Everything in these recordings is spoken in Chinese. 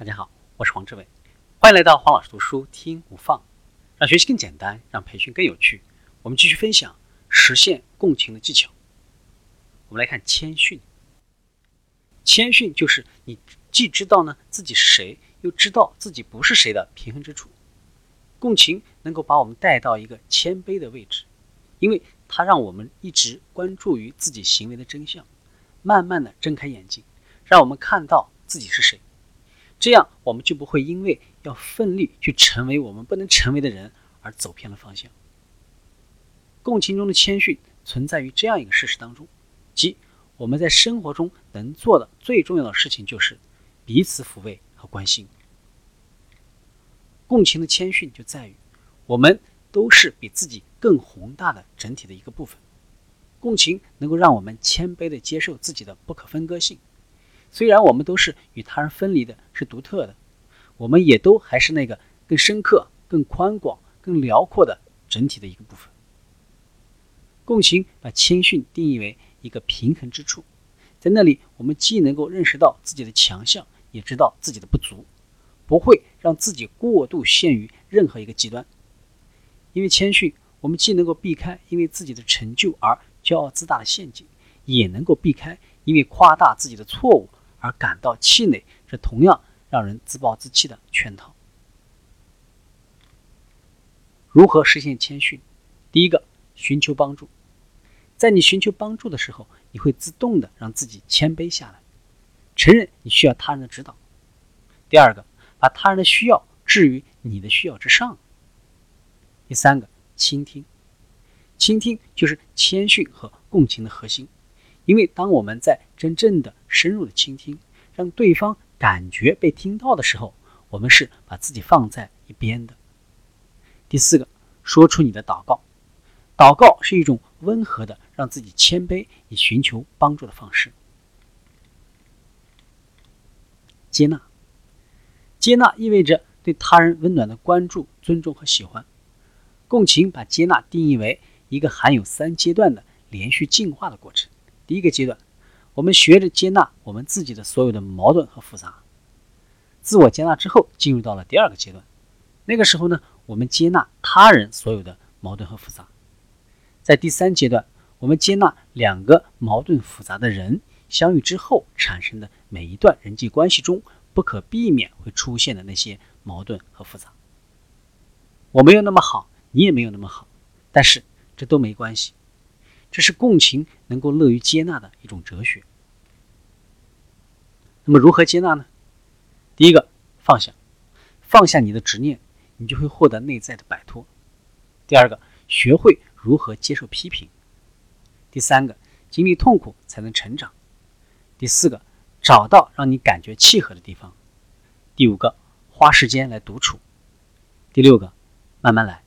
大家好，我是黄志伟，欢迎来到黄老师读书听无放，让学习更简单，让培训更有趣。我们继续分享实现共情的技巧。我们来看谦逊。谦逊就是你既知道呢自己是谁，又知道自己不是谁的平衡之处。共情能够把我们带到一个谦卑的位置，因为它让我们一直关注于自己行为的真相，慢慢的睁开眼睛，让我们看到自己是谁。这样，我们就不会因为要奋力去成为我们不能成为的人而走偏了方向。共情中的谦逊存在于这样一个事实当中，即我们在生活中能做的最重要的事情就是彼此抚慰和关心。共情的谦逊就在于，我们都是比自己更宏大的整体的一个部分。共情能够让我们谦卑地接受自己的不可分割性。虽然我们都是与他人分离的，是独特的，我们也都还是那个更深刻、更宽广、更辽阔的整体的一个部分。共情把谦逊定义为一个平衡之处，在那里，我们既能够认识到自己的强项，也知道自己的不足，不会让自己过度陷于任何一个极端。因为谦逊，我们既能够避开因为自己的成就而骄傲自大的陷阱，也能够避开因为夸大自己的错误。而感到气馁，这同样让人自暴自弃的圈套。如何实现谦逊？第一个，寻求帮助。在你寻求帮助的时候，你会自动的让自己谦卑下来，承认你需要他人的指导。第二个，把他人的需要置于你的需要之上。第三个，倾听。倾听就是谦逊和共情的核心。因为当我们在真正的深入的倾听，让对方感觉被听到的时候，我们是把自己放在一边的。第四个，说出你的祷告。祷告是一种温和的让自己谦卑以寻求帮助的方式。接纳，接纳意味着对他人温暖的关注、尊重和喜欢。共情把接纳定义为一个含有三阶段的连续进化的过程。第一个阶段，我们学着接纳我们自己的所有的矛盾和复杂。自我接纳之后，进入到了第二个阶段。那个时候呢，我们接纳他人所有的矛盾和复杂。在第三阶段，我们接纳两个矛盾复杂的人相遇之后产生的每一段人际关系中不可避免会出现的那些矛盾和复杂。我没有那么好，你也没有那么好，但是这都没关系。这是共情能够乐于接纳的一种哲学。那么如何接纳呢？第一个，放下，放下你的执念，你就会获得内在的摆脱。第二个，学会如何接受批评。第三个，经历痛苦才能成长。第四个，找到让你感觉契合的地方。第五个，花时间来独处。第六个，慢慢来。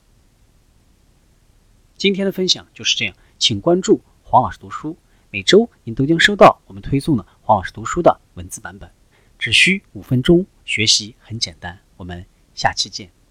今天的分享就是这样。请关注黄老师读书，每周您都将收到我们推送的黄老师读书的文字版本，只需五分钟，学习很简单。我们下期见。